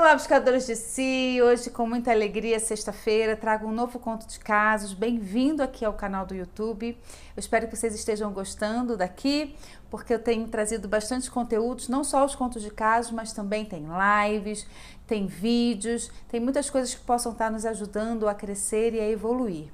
Olá, buscadores de si! Hoje, com muita alegria, sexta-feira, trago um novo conto de casos. Bem-vindo aqui ao canal do YouTube. Eu espero que vocês estejam gostando daqui, porque eu tenho trazido bastante conteúdos, não só os contos de casos, mas também tem lives, tem vídeos, tem muitas coisas que possam estar nos ajudando a crescer e a evoluir.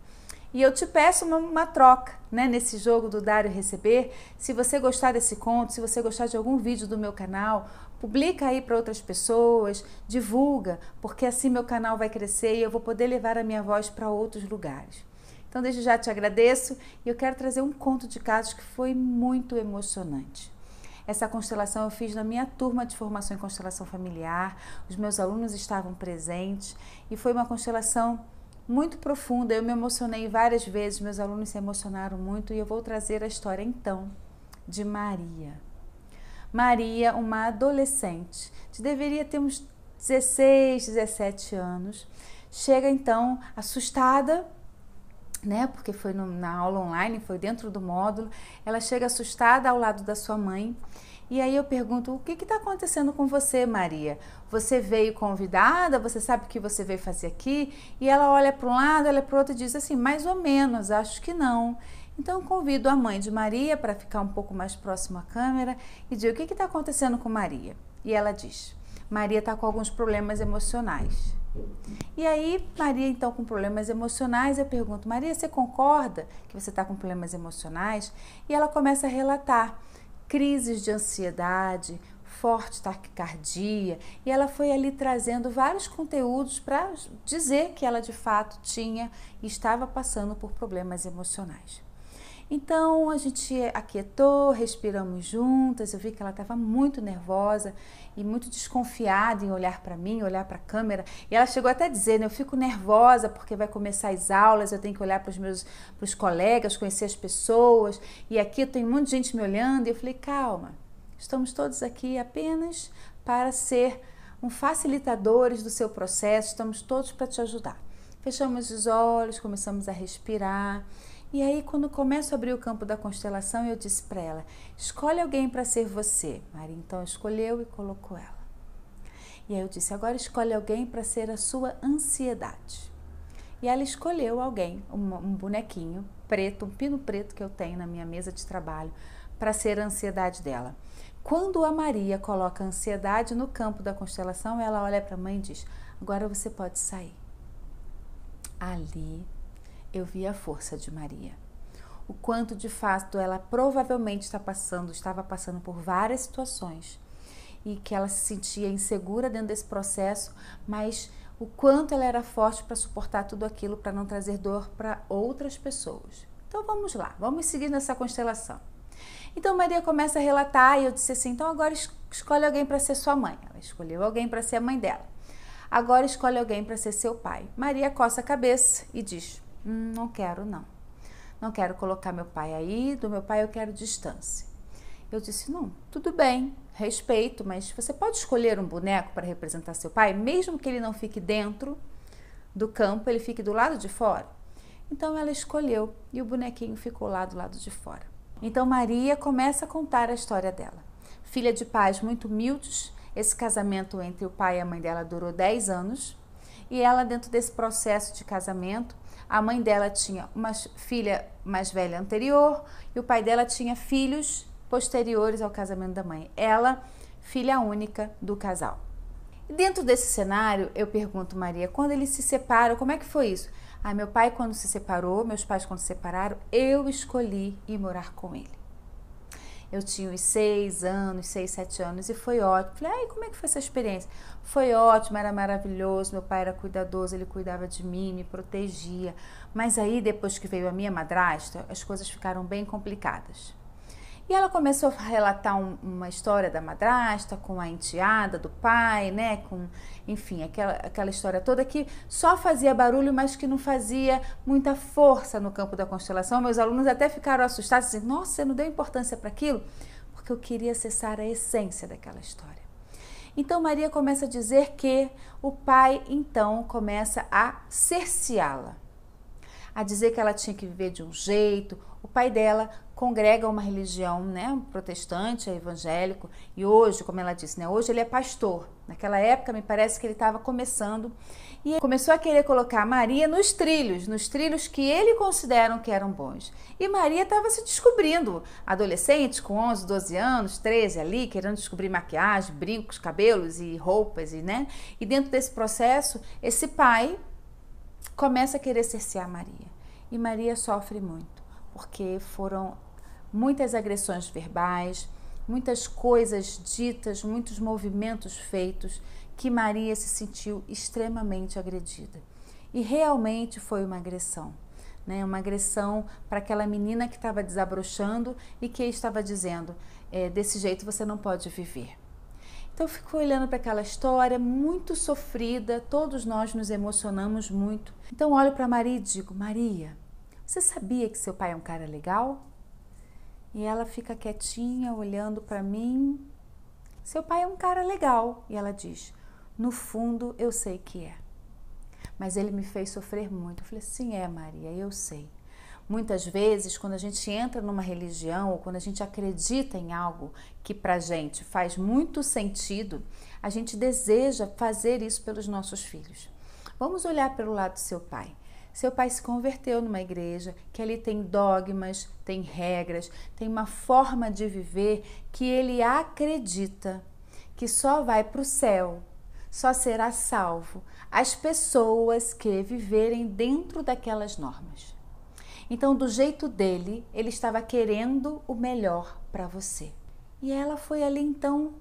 E eu te peço uma, uma, troca, né, nesse jogo do dar e receber. Se você gostar desse conto, se você gostar de algum vídeo do meu canal, publica aí para outras pessoas, divulga, porque assim meu canal vai crescer e eu vou poder levar a minha voz para outros lugares. Então, desde já te agradeço e eu quero trazer um conto de casos que foi muito emocionante. Essa constelação eu fiz na minha turma de formação em constelação familiar, os meus alunos estavam presentes e foi uma constelação muito profunda. Eu me emocionei várias vezes, meus alunos se emocionaram muito e eu vou trazer a história então de Maria. Maria, uma adolescente, que deveria ter uns 16, 17 anos, chega então assustada, né? Porque foi no, na aula online, foi dentro do módulo. Ela chega assustada ao lado da sua mãe. E aí eu pergunto: o que está acontecendo com você, Maria? Você veio convidada? Você sabe o que você veio fazer aqui? E ela olha para um lado, olha para o outro e diz assim: mais ou menos, acho que não. Então convido a mãe de Maria para ficar um pouco mais próximo à câmera e digo: o que está acontecendo com Maria? E ela diz: Maria está com alguns problemas emocionais. E aí, Maria, então, com problemas emocionais, eu pergunto: Maria, você concorda que você está com problemas emocionais? E ela começa a relatar crises de ansiedade, forte taquicardia, e ela foi ali trazendo vários conteúdos para dizer que ela de fato tinha e estava passando por problemas emocionais. Então a gente aquietou, respiramos juntas. Eu vi que ela estava muito nervosa e muito desconfiada em olhar para mim, olhar para a câmera. E ela chegou até dizer: né, Eu fico nervosa porque vai começar as aulas, eu tenho que olhar para os meus pros colegas, conhecer as pessoas. E aqui tem de gente me olhando. E eu falei: Calma, estamos todos aqui apenas para ser um facilitadores do seu processo, estamos todos para te ajudar. Fechamos os olhos, começamos a respirar. E aí, quando começo a abrir o campo da constelação, eu disse para ela: escolhe alguém para ser você. Maria então escolheu e colocou ela. E aí eu disse: agora escolhe alguém para ser a sua ansiedade. E ela escolheu alguém, um, um bonequinho preto, um pino preto que eu tenho na minha mesa de trabalho, para ser a ansiedade dela. Quando a Maria coloca a ansiedade no campo da constelação, ela olha para a mãe e diz: agora você pode sair. Ali eu vi a força de Maria. O quanto de fato ela provavelmente está passando, estava passando por várias situações e que ela se sentia insegura dentro desse processo, mas o quanto ela era forte para suportar tudo aquilo para não trazer dor para outras pessoas. Então vamos lá, vamos seguir nessa constelação. Então Maria começa a relatar e eu disse assim: então agora escolhe alguém para ser sua mãe. Ela escolheu alguém para ser a mãe dela. Agora escolhe alguém para ser seu pai. Maria coça a cabeça e diz: Hum, não quero, não. Não quero colocar meu pai aí, do meu pai eu quero distância. Eu disse: não, tudo bem, respeito, mas você pode escolher um boneco para representar seu pai, mesmo que ele não fique dentro do campo, ele fique do lado de fora. Então ela escolheu e o bonequinho ficou lá do lado de fora. Então Maria começa a contar a história dela. Filha de pais muito humildes, esse casamento entre o pai e a mãe dela durou 10 anos. E ela, dentro desse processo de casamento, a mãe dela tinha uma filha mais velha anterior e o pai dela tinha filhos posteriores ao casamento da mãe. Ela, filha única do casal. Dentro desse cenário, eu pergunto, Maria, quando eles se separam, como é que foi isso? Ah, meu pai quando se separou, meus pais quando se separaram, eu escolhi ir morar com ele. Eu tinha uns seis anos, seis, sete anos e foi ótimo. Falei, ai, como é que foi essa experiência? Foi ótimo, era maravilhoso. Meu pai era cuidadoso, ele cuidava de mim, me protegia. Mas aí, depois que veio a minha madrasta, as coisas ficaram bem complicadas. E ela começou a relatar um, uma história da madrasta com a enteada do pai, né? Com, enfim, aquela, aquela história toda que só fazia barulho, mas que não fazia muita força no campo da constelação. Meus alunos até ficaram assustados, dizendo: Nossa, você não deu importância para aquilo? Porque eu queria acessar a essência daquela história. Então Maria começa a dizer que o pai então começa a cerceá-la a dizer que ela tinha que viver de um jeito. O pai dela congrega uma religião, né, protestante, evangélico, e hoje, como ela disse, né, hoje ele é pastor. Naquela época, me parece que ele estava começando e começou a querer colocar Maria nos trilhos, nos trilhos que ele consideram que eram bons. E Maria estava se descobrindo, adolescente com 11, 12 anos, 13 ali, querendo descobrir maquiagem, brincos, cabelos e roupas e, né? E dentro desse processo, esse pai começa a querer cercear Maria. E Maria sofre muito, porque foram muitas agressões verbais, muitas coisas ditas, muitos movimentos feitos que Maria se sentiu extremamente agredida. E realmente foi uma agressão. Né, uma agressão para aquela menina que estava desabrochando e que estava dizendo: é, desse jeito você não pode viver. Então fico olhando para aquela história muito sofrida, todos nós nos emocionamos muito. Então olho para Maria e digo: Maria, você sabia que seu pai é um cara legal? E ela fica quietinha, olhando para mim. Seu pai é um cara legal. E ela diz: No fundo, eu sei que é. Mas ele me fez sofrer muito. Eu falei: Sim, é, Maria, eu sei. Muitas vezes, quando a gente entra numa religião ou quando a gente acredita em algo que pra gente faz muito sentido, a gente deseja fazer isso pelos nossos filhos. Vamos olhar pelo lado do seu pai. Seu pai se converteu numa igreja que ali tem dogmas, tem regras, tem uma forma de viver que ele acredita que só vai para o céu, só será salvo as pessoas que viverem dentro daquelas normas. Então, do jeito dele, ele estava querendo o melhor para você. E ela foi ali então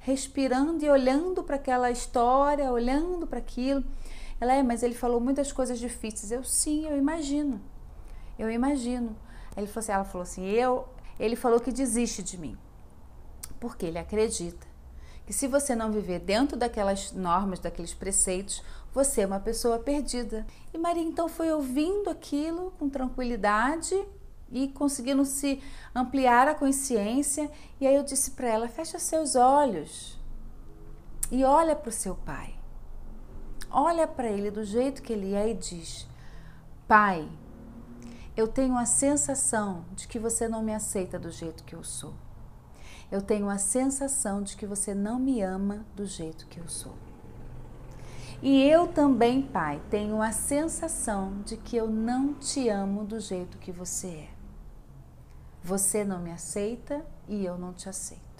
respirando e olhando para aquela história, olhando para aquilo. Ela é, mas ele falou muitas coisas difíceis. Eu sim, eu imagino. Eu imagino. Ele falou assim, ela falou assim, eu, ele falou que desiste de mim. Porque ele acredita que se você não viver dentro daquelas normas, daqueles preceitos, você é uma pessoa perdida. E Maria então foi ouvindo aquilo com tranquilidade e conseguindo se ampliar a consciência. E aí eu disse para ela: fecha seus olhos e olha para o seu pai olha para ele do jeito que ele é e diz: Pai, eu tenho a sensação de que você não me aceita do jeito que eu sou. Eu tenho a sensação de que você não me ama do jeito que eu sou. E eu também, Pai, tenho a sensação de que eu não te amo do jeito que você é. Você não me aceita e eu não te aceito.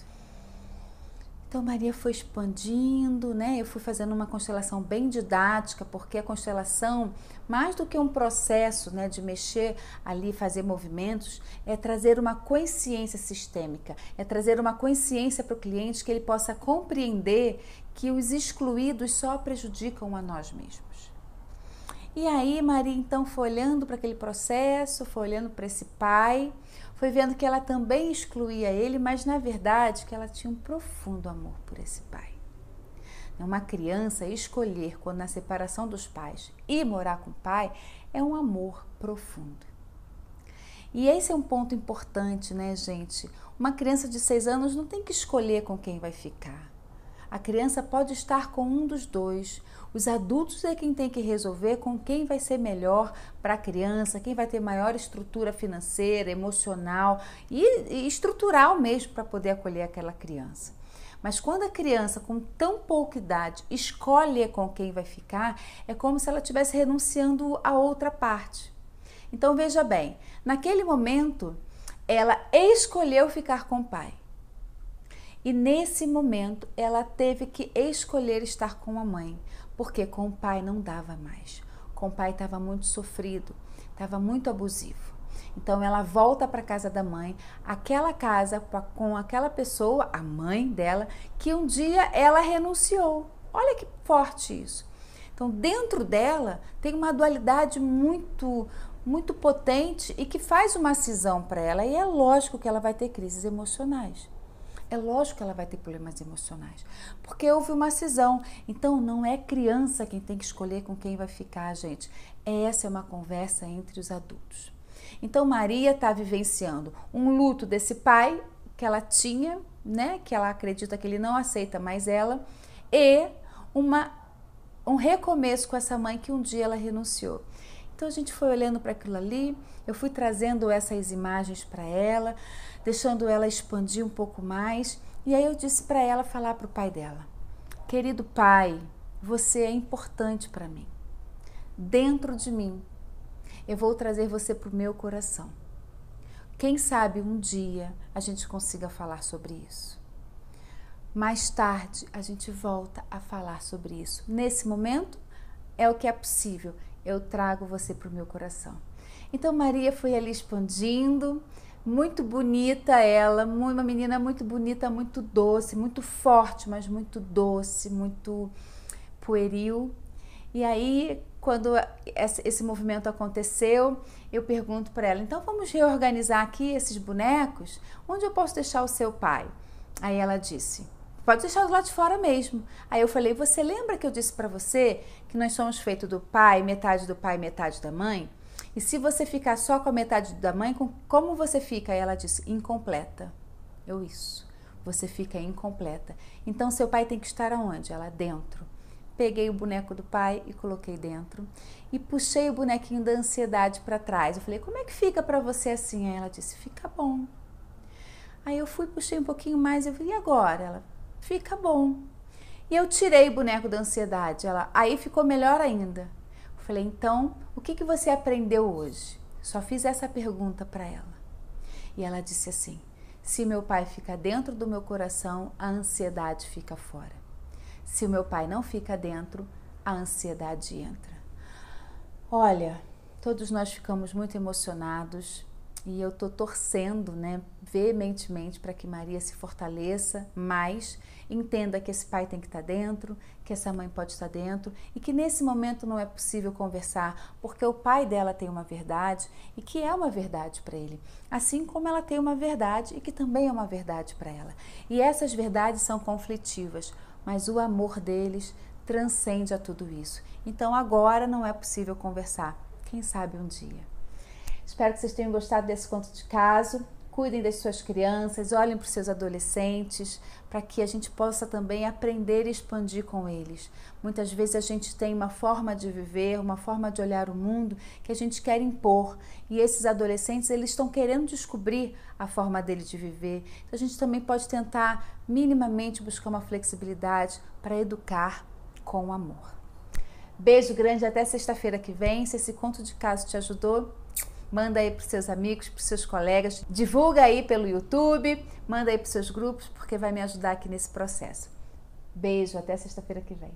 Então Maria foi expandindo, né? Eu fui fazendo uma constelação bem didática, porque a constelação, mais do que um processo, né, de mexer ali, fazer movimentos, é trazer uma consciência sistêmica, é trazer uma consciência para o cliente que ele possa compreender que os excluídos só prejudicam a nós mesmos. E aí Maria então foi olhando para aquele processo, foi olhando para esse pai, foi vendo que ela também excluía ele, mas na verdade que ela tinha um profundo amor por esse pai. Uma criança escolher, quando na separação dos pais, ir morar com o pai, é um amor profundo. E esse é um ponto importante, né, gente? Uma criança de seis anos não tem que escolher com quem vai ficar. A criança pode estar com um dos dois. Os adultos é quem tem que resolver com quem vai ser melhor para a criança, quem vai ter maior estrutura financeira, emocional e, estrutural mesmo para poder acolher aquela criança. Mas quando a criança com tão pouca idade escolhe com quem vai ficar, é como se ela estivesse renunciando a outra parte. Então veja bem, naquele momento ela escolheu ficar com o pai. E nesse momento ela teve que escolher estar com a mãe, porque com o pai não dava mais. Com o pai estava muito sofrido, estava muito abusivo. Então ela volta para casa da mãe, aquela casa com aquela pessoa, a mãe dela, que um dia ela renunciou. Olha que forte isso. Então dentro dela tem uma dualidade muito muito potente e que faz uma cisão para ela e é lógico que ela vai ter crises emocionais é lógico que ela vai ter problemas emocionais, porque houve uma cisão. Então não é criança quem tem que escolher com quem vai ficar, gente. Essa é uma conversa entre os adultos. Então Maria está vivenciando um luto desse pai que ela tinha, né, que ela acredita que ele não aceita mais ela, e uma um recomeço com essa mãe que um dia ela renunciou. Então a gente foi olhando para aquilo ali, eu fui trazendo essas imagens para ela, deixando ela expandir um pouco mais, e aí eu disse para ela falar para o pai dela: querido pai, você é importante para mim. Dentro de mim, eu vou trazer você para o meu coração. Quem sabe um dia a gente consiga falar sobre isso. Mais tarde a gente volta a falar sobre isso. Nesse momento é o que é possível. Eu trago você para o meu coração. Então Maria foi ali expandindo, muito bonita ela, uma menina muito bonita, muito doce, muito forte, mas muito doce, muito pueril. E aí, quando esse movimento aconteceu, eu pergunto para ela: então vamos reorganizar aqui esses bonecos? Onde eu posso deixar o seu pai? Aí ela disse: pode deixar lado de fora mesmo. Aí eu falei: você lembra que eu disse para você que nós somos feitos do pai, metade do pai, metade da mãe? E se você ficar só com a metade da mãe, como você fica? Ela disse: incompleta. Eu, isso. Você fica incompleta. Então, seu pai tem que estar aonde? Ela dentro. Peguei o boneco do pai e coloquei dentro e puxei o bonequinho da ansiedade para trás. Eu falei: "Como é que fica para você assim?" Aí ela disse: "Fica bom". Aí eu fui, puxei um pouquinho mais, eu falei: "E agora?" Ela: "Fica bom". E eu tirei o boneco da ansiedade. Ela: "Aí ficou melhor ainda". Falei, então, o que, que você aprendeu hoje? Só fiz essa pergunta para ela. E ela disse assim: se meu pai fica dentro do meu coração, a ansiedade fica fora. Se o meu pai não fica dentro, a ansiedade entra. Olha, todos nós ficamos muito emocionados e eu estou torcendo, né, veementemente para que Maria se fortaleça mais, entenda que esse pai tem que estar tá dentro, que essa mãe pode estar dentro e que nesse momento não é possível conversar, porque o pai dela tem uma verdade e que é uma verdade para ele, assim como ela tem uma verdade e que também é uma verdade para ela. E essas verdades são conflitivas, mas o amor deles transcende a tudo isso. Então agora não é possível conversar. Quem sabe um dia. Espero que vocês tenham gostado desse conto de caso. Cuidem das suas crianças, olhem para os seus adolescentes, para que a gente possa também aprender e expandir com eles. Muitas vezes a gente tem uma forma de viver, uma forma de olhar o mundo que a gente quer impor, e esses adolescentes eles estão querendo descobrir a forma dele de viver. Então a gente também pode tentar minimamente buscar uma flexibilidade para educar com amor. Beijo grande até sexta-feira que vem. Se esse conto de caso te ajudou, manda aí para seus amigos, para seus colegas, divulga aí pelo YouTube, manda aí para seus grupos, porque vai me ajudar aqui nesse processo. Beijo, até sexta-feira que vem.